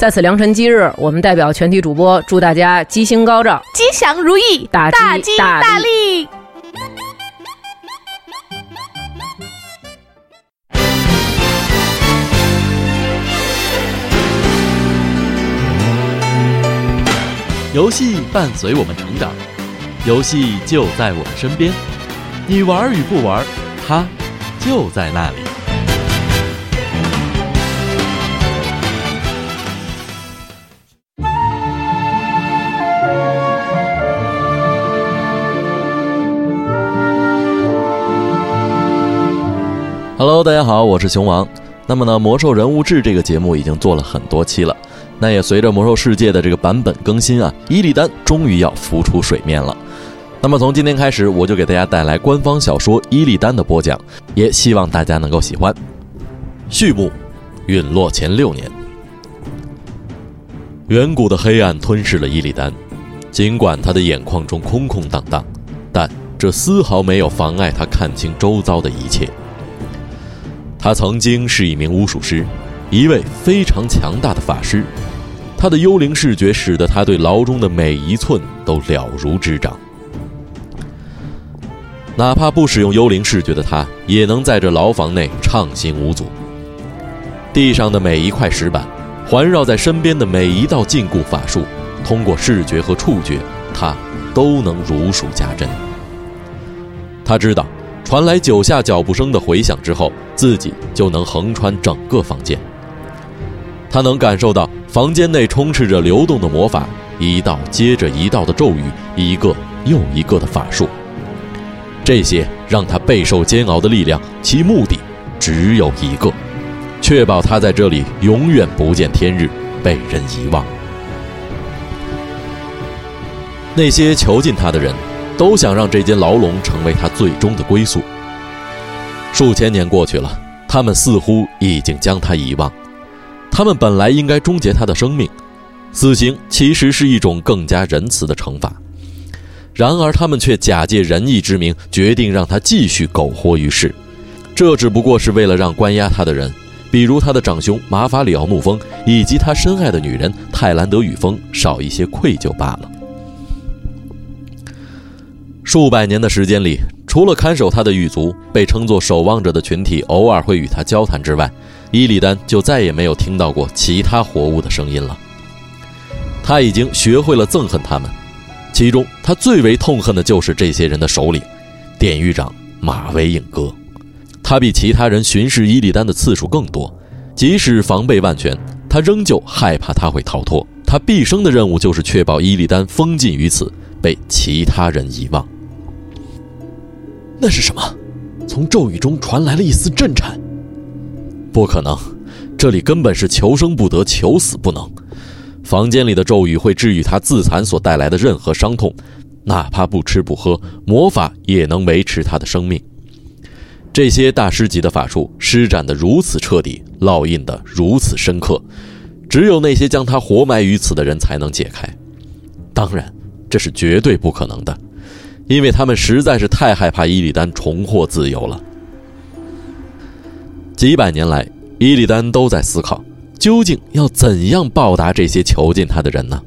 在此良辰吉日，我们代表全体主播祝大家吉星高照、吉祥如意、大吉大利。游戏伴随我们成长，游戏就在我们身边。你玩与不玩，它就在那里。Hello，大家好，我是熊王。那么呢，《魔兽人物志》这个节目已经做了很多期了。那也随着魔兽世界的这个版本更新啊，伊利丹终于要浮出水面了。那么从今天开始，我就给大家带来官方小说《伊利丹》的播讲，也希望大家能够喜欢。序幕：陨落前六年，远古的黑暗吞噬了伊利丹。尽管他的眼眶中空空荡荡，但这丝毫没有妨碍他看清周遭的一切。他曾经是一名巫术师，一位非常强大的法师。他的幽灵视觉使得他对牢中的每一寸都了如指掌。哪怕不使用幽灵视觉的他，也能在这牢房内畅行无阻。地上的每一块石板，环绕在身边的每一道禁锢法术，通过视觉和触觉，他都能如数家珍。他知道。传来九下脚步声的回响之后，自己就能横穿整个房间。他能感受到房间内充斥着流动的魔法，一道接着一道的咒语，一个又一个的法术。这些让他备受煎熬的力量，其目的只有一个：确保他在这里永远不见天日，被人遗忘。那些囚禁他的人。都想让这间牢笼成为他最终的归宿。数千年过去了，他们似乎已经将他遗忘。他们本来应该终结他的生命，死刑其实是一种更加仁慈的惩罚。然而，他们却假借仁义之名，决定让他继续苟活于世。这只不过是为了让关押他的人，比如他的长兄马法里奥怒风以及他深爱的女人泰兰德雨风，少一些愧疚罢了。数百年的时间里，除了看守他的狱卒被称作守望者的群体偶尔会与他交谈之外，伊利丹就再也没有听到过其他活物的声音了。他已经学会了憎恨他们，其中他最为痛恨的就是这些人的首领——典狱长马维影哥。他比其他人巡视伊利丹的次数更多，即使防备万全，他仍旧害怕他会逃脱。他毕生的任务就是确保伊利丹封禁于此，被其他人遗忘。那是什么？从咒语中传来了一丝震颤。不可能，这里根本是求生不得，求死不能。房间里的咒语会治愈他自残所带来的任何伤痛，哪怕不吃不喝，魔法也能维持他的生命。这些大师级的法术施展得如此彻底，烙印得如此深刻，只有那些将他活埋于此的人才能解开。当然，这是绝对不可能的。因为他们实在是太害怕伊利丹重获自由了。几百年来，伊利丹都在思考，究竟要怎样报答这些囚禁他的人呢？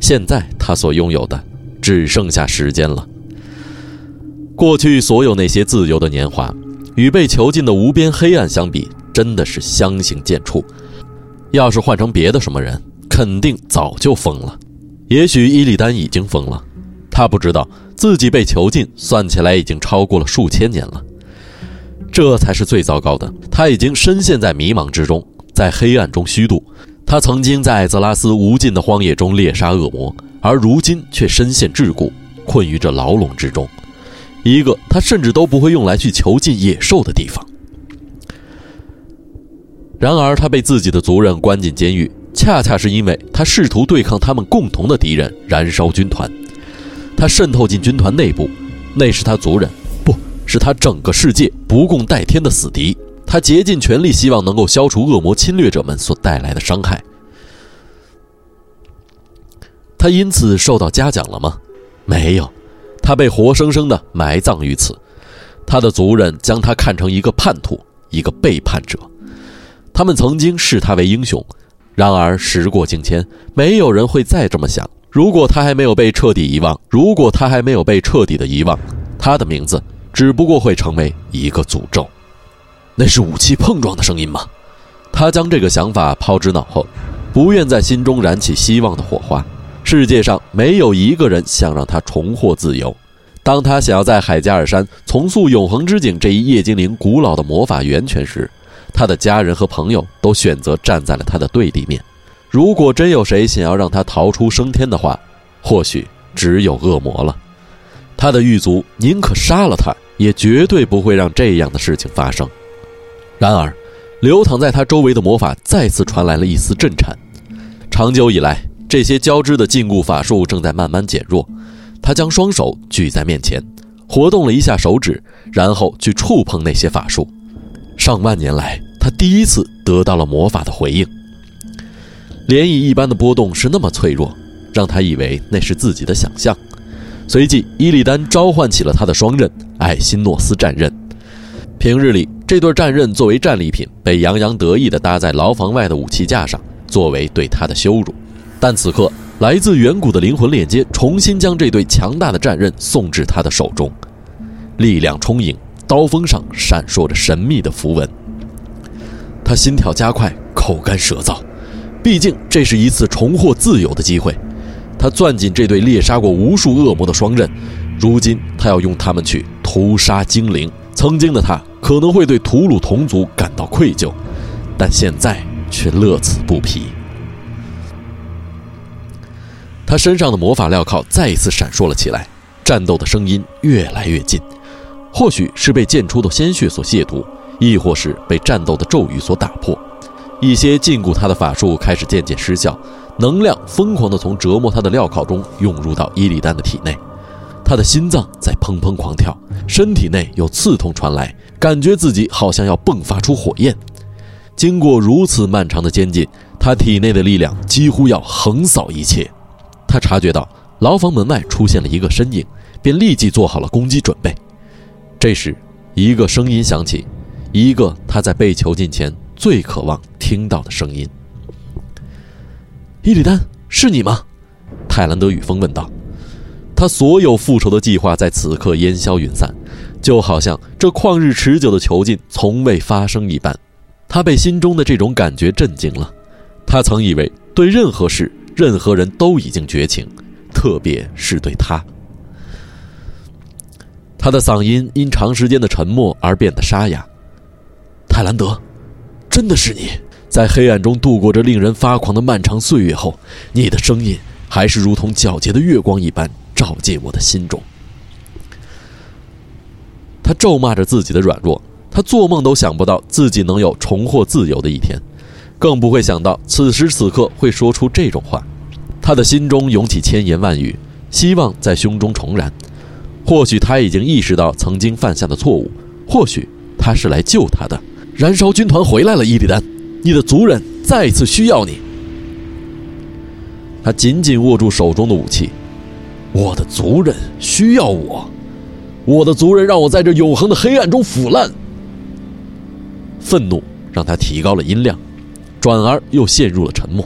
现在他所拥有的，只剩下时间了。过去所有那些自由的年华，与被囚禁的无边黑暗相比，真的是相形见绌。要是换成别的什么人，肯定早就疯了。也许伊利丹已经疯了。他不知道自己被囚禁，算起来已经超过了数千年了。这才是最糟糕的。他已经深陷在迷茫之中，在黑暗中虚度。他曾经在泽拉斯无尽的荒野中猎杀恶魔，而如今却深陷桎梏，困于这牢笼之中，一个他甚至都不会用来去囚禁野兽的地方。然而，他被自己的族人关进监狱，恰恰是因为他试图对抗他们共同的敌人——燃烧军团。他渗透进军团内部，那是他族人，不是他整个世界不共戴天的死敌。他竭尽全力，希望能够消除恶魔侵略者们所带来的伤害。他因此受到嘉奖了吗？没有，他被活生生的埋葬于此。他的族人将他看成一个叛徒，一个背叛者。他们曾经视他为英雄，然而时过境迁，没有人会再这么想。如果他还没有被彻底遗忘，如果他还没有被彻底的遗忘，他的名字只不过会成为一个诅咒。那是武器碰撞的声音吗？他将这个想法抛之脑后，不愿在心中燃起希望的火花。世界上没有一个人想让他重获自由。当他想要在海加尔山重塑永恒之井这一夜精灵古老的魔法源泉时，他的家人和朋友都选择站在了他的对立面。如果真有谁想要让他逃出升天的话，或许只有恶魔了。他的狱卒宁可杀了他，也绝对不会让这样的事情发生。然而，流淌在他周围的魔法再次传来了一丝震颤。长久以来，这些交织的禁锢法术正在慢慢减弱。他将双手举在面前，活动了一下手指，然后去触碰那些法术。上万年来，他第一次得到了魔法的回应。涟漪一般的波动是那么脆弱，让他以为那是自己的想象。随即，伊利丹召唤起了他的双刃——艾辛诺斯战刃。平日里，这对战刃作为战利品被洋洋得意地搭在牢房外的武器架上，作为对他的羞辱。但此刻，来自远古的灵魂链接重新将这对强大的战刃送至他的手中，力量充盈，刀锋上闪烁着神秘的符文。他心跳加快，口干舌燥。毕竟，这是一次重获自由的机会。他攥紧这对猎杀过无数恶魔的双刃，如今他要用它们去屠杀精灵。曾经的他可能会对屠鲁同族感到愧疚，但现在却乐此不疲。他身上的魔法镣铐再一次闪烁了起来，战斗的声音越来越近。或许是被溅出的鲜血所亵渎，亦或是被战斗的咒语所打破。一些禁锢他的法术开始渐渐失效，能量疯狂地从折磨他的镣铐中涌入到伊利丹的体内，他的心脏在砰砰狂跳，身体内有刺痛传来，感觉自己好像要迸发出火焰。经过如此漫长的监禁，他体内的力量几乎要横扫一切。他察觉到牢房门外出现了一个身影，便立即做好了攻击准备。这时，一个声音响起，一个他在被囚禁前最渴望。听到的声音，伊里丹，是你吗？泰兰德·雨风问道。他所有复仇的计划在此刻烟消云散，就好像这旷日持久的囚禁从未发生一般。他被心中的这种感觉震惊了。他曾以为对任何事、任何人都已经绝情，特别是对他。他的嗓音因长时间的沉默而变得沙哑。泰兰德，真的是你。在黑暗中度过着令人发狂的漫长岁月后，你的声音还是如同皎洁的月光一般照进我的心中。他咒骂着自己的软弱，他做梦都想不到自己能有重获自由的一天，更不会想到此时此刻会说出这种话。他的心中涌起千言万语，希望在胸中重燃。或许他已经意识到曾经犯下的错误，或许他是来救他的。燃烧军团回来了，伊利丹。你的族人再次需要你。他紧紧握住手中的武器。我的族人需要我，我的族人让我在这永恒的黑暗中腐烂。愤怒让他提高了音量，转而又陷入了沉默。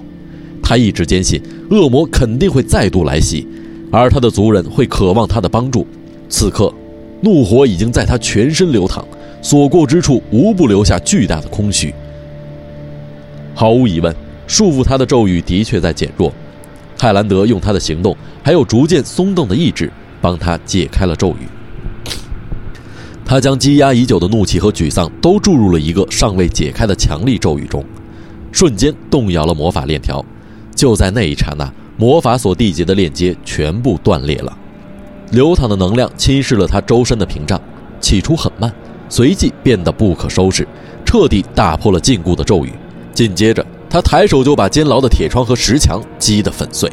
他一直坚信恶魔肯定会再度来袭，而他的族人会渴望他的帮助。此刻，怒火已经在他全身流淌，所过之处无不留下巨大的空虚。毫无疑问，束缚他的咒语的确在减弱。泰兰德用他的行动，还有逐渐松动的意志，帮他解开了咒语。他将积压已久的怒气和沮丧都注入了一个尚未解开的强力咒语中，瞬间动摇了魔法链条。就在那一刹那，魔法所缔结的链接全部断裂了，流淌的能量侵蚀了他周身的屏障。起初很慢，随即变得不可收拾，彻底打破了禁锢的咒语。紧接着，他抬手就把监牢的铁窗和石墙击得粉碎。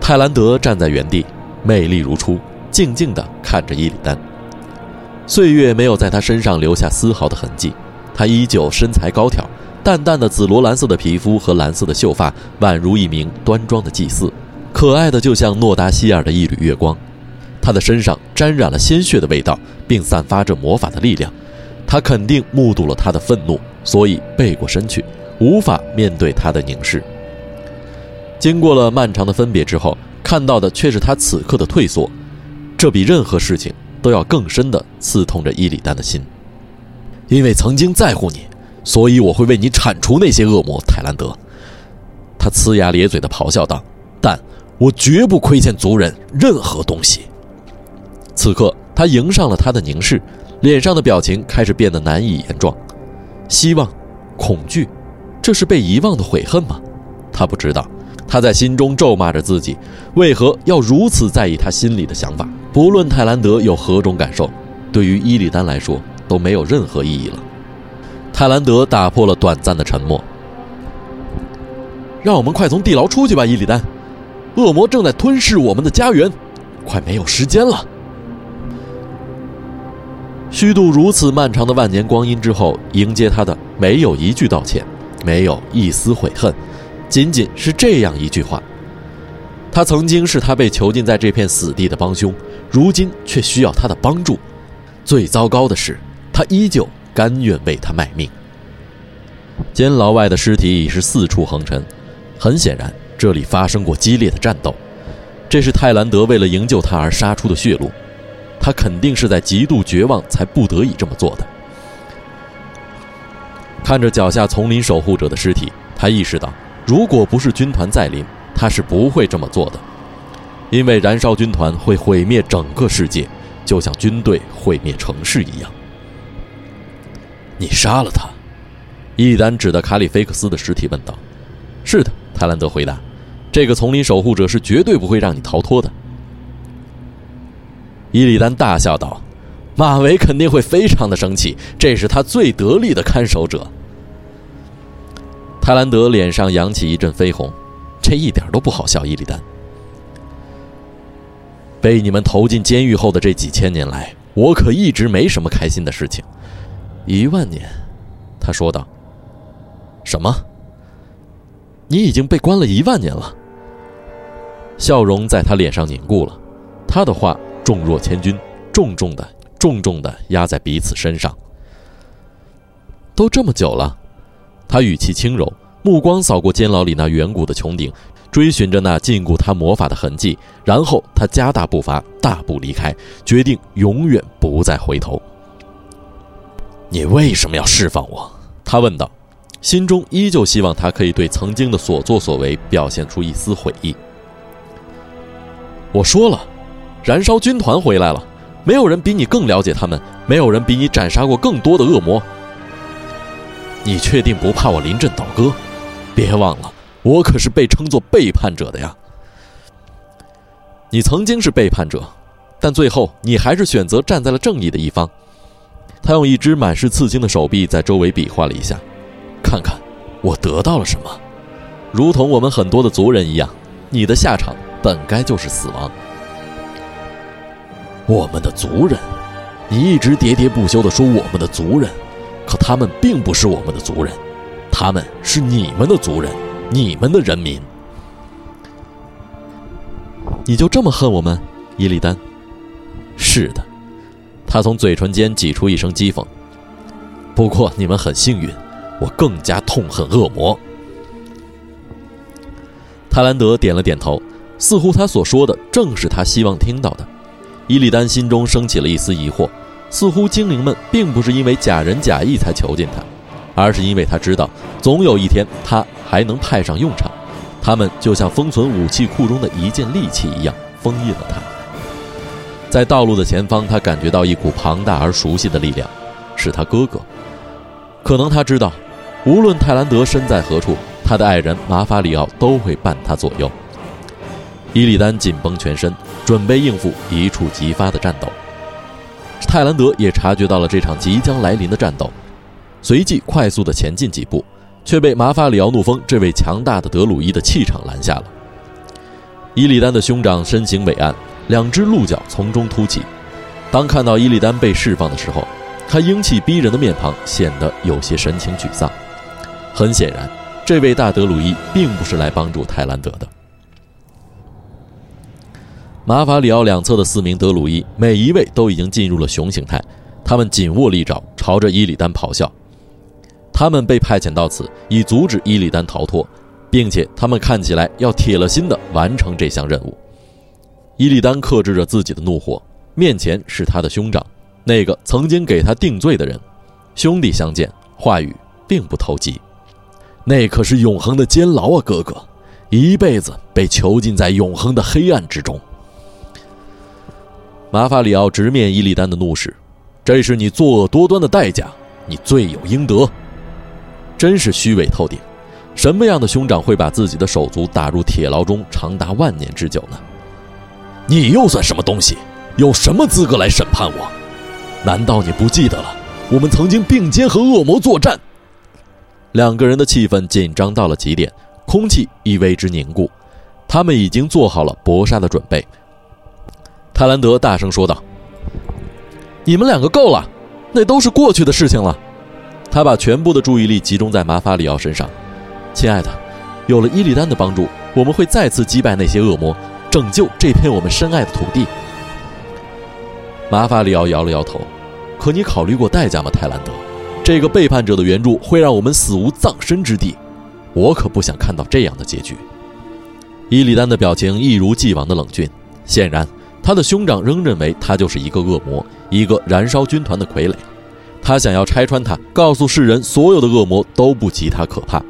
泰兰德站在原地，魅力如初，静静地看着伊里丹。岁月没有在他身上留下丝毫的痕迹，他依旧身材高挑，淡淡的紫罗兰色的皮肤和蓝色的秀发，宛如一名端庄的祭司，可爱的就像诺达希尔的一缕月光。他的身上沾染了鲜血的味道，并散发着魔法的力量。他肯定目睹了他的愤怒，所以背过身去，无法面对他的凝视。经过了漫长的分别之后，看到的却是他此刻的退缩，这比任何事情。都要更深地刺痛着伊里丹的心，因为曾经在乎你，所以我会为你铲除那些恶魔。泰兰德，他呲牙咧嘴地咆哮道：“但我绝不亏欠族人任何东西。”此刻，他迎上了他的凝视，脸上的表情开始变得难以言状。希望，恐惧，这是被遗忘的悔恨吗？他不知道。他在心中咒骂着自己，为何要如此在意他心里的想法？不论泰兰德有何种感受，对于伊利丹来说都没有任何意义了。泰兰德打破了短暂的沉默：“让我们快从地牢出去吧，伊利丹！恶魔正在吞噬我们的家园，快没有时间了。”虚度如此漫长的万年光阴之后，迎接他的没有一句道歉，没有一丝悔恨。仅仅是这样一句话，他曾经是他被囚禁在这片死地的帮凶，如今却需要他的帮助。最糟糕的是，他依旧甘愿为他卖命。监牢外的尸体已是四处横陈，很显然这里发生过激烈的战斗。这是泰兰德为了营救他而杀出的血路，他肯定是在极度绝望才不得已这么做的。看着脚下丛林守护者的尸体，他意识到。如果不是军团在临，他是不会这么做的，因为燃烧军团会毁灭整个世界，就像军队毁灭城市一样。你杀了他，一丹指着卡里菲克斯的尸体问道：“是的。”泰兰德回答：“这个丛林守护者是绝对不会让你逃脱的。”伊利丹大笑道：“马维肯定会非常的生气，这是他最得力的看守者。”泰兰德脸上扬起一阵绯红，这一点都不好笑。伊利丹，被你们投进监狱后的这几千年来，我可一直没什么开心的事情。一万年，他说道。什么？你已经被关了一万年了？笑容在他脸上凝固了。他的话重若千钧，重重的、重重的压在彼此身上。都这么久了。他语气轻柔，目光扫过监牢里那远古的穹顶，追寻着那禁锢他魔法的痕迹。然后他加大步伐，大步离开，决定永远不再回头。你为什么要释放我？他问道，心中依旧希望他可以对曾经的所作所为表现出一丝悔意。我说了，燃烧军团回来了，没有人比你更了解他们，没有人比你斩杀过更多的恶魔。你确定不怕我临阵倒戈？别忘了，我可是被称作背叛者的呀。你曾经是背叛者，但最后你还是选择站在了正义的一方。他用一只满是刺青的手臂在周围比划了一下，看看我得到了什么。如同我们很多的族人一样，你的下场本该就是死亡。我们的族人，你一直喋喋不休地说我们的族人。可他们并不是我们的族人，他们是你们的族人，你们的人民。你就这么恨我们，伊利丹？是的，他从嘴唇间挤出一声讥讽。不过你们很幸运，我更加痛恨恶魔。泰兰德点了点头，似乎他所说的正是他希望听到的。伊利丹心中升起了一丝疑惑。似乎精灵们并不是因为假仁假义才囚禁他，而是因为他知道总有一天他还能派上用场。他们就像封存武器库中的一件利器一样，封印了他。在道路的前方，他感觉到一股庞大而熟悉的力量，是他哥哥。可能他知道，无论泰兰德身在何处，他的爱人马法里奥都会伴他左右。伊利丹紧绷全身，准备应付一触即发的战斗。泰兰德也察觉到了这场即将来临的战斗，随即快速的前进几步，却被马法里奥怒风这位强大的德鲁伊的气场拦下了。伊利丹的兄长身形伟岸，两只鹿角从中凸起。当看到伊利丹被释放的时候，他英气逼人的面庞显得有些神情沮丧。很显然，这位大德鲁伊并不是来帮助泰兰德的。马法里奥两侧的四名德鲁伊，每一位都已经进入了熊形态，他们紧握利爪，朝着伊里丹咆哮。他们被派遣到此，以阻止伊里丹逃脱，并且他们看起来要铁了心的完成这项任务。伊利丹克制着自己的怒火，面前是他的兄长，那个曾经给他定罪的人。兄弟相见，话语并不投机。那可是永恒的监牢啊，哥哥，一辈子被囚禁在永恒的黑暗之中。马法里奥直面伊利丹的怒视，这是你作恶多端的代价，你罪有应得。真是虚伪透顶！什么样的兄长会把自己的手足打入铁牢中长达万年之久呢？你又算什么东西？有什么资格来审判我？难道你不记得了？我们曾经并肩和恶魔作战。两个人的气氛紧张到了极点，空气亦为之凝固。他们已经做好了搏杀的准备。泰兰德大声说道：“你们两个够了，那都是过去的事情了。”他把全部的注意力集中在马法里奥身上。亲爱的，有了伊利丹的帮助，我们会再次击败那些恶魔，拯救这片我们深爱的土地。马法里奥摇了摇头。可你考虑过代价吗，泰兰德？这个背叛者的援助会让我们死无葬身之地。我可不想看到这样的结局。伊利丹的表情一如既往的冷峻，显然。他的兄长仍认为他就是一个恶魔，一个燃烧军团的傀儡。他想要拆穿他，告诉世人所有的恶魔都不及他可怕。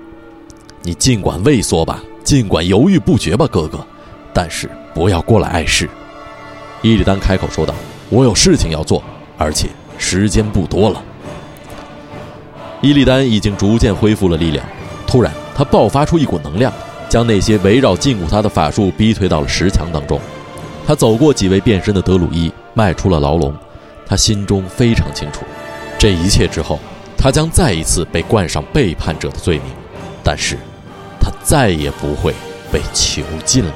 你尽管畏缩吧，尽管犹豫不决吧，哥哥，但是不要过来碍事。伊利丹开口说道：“我有事情要做，而且时间不多了。”伊利丹已经逐渐恢复了力量，突然他爆发出一股能量，将那些围绕禁锢他的法术逼退到了石墙当中。他走过几位变身的德鲁伊，迈出了牢笼。他心中非常清楚，这一切之后，他将再一次被冠上背叛者的罪名，但是，他再也不会被囚禁了。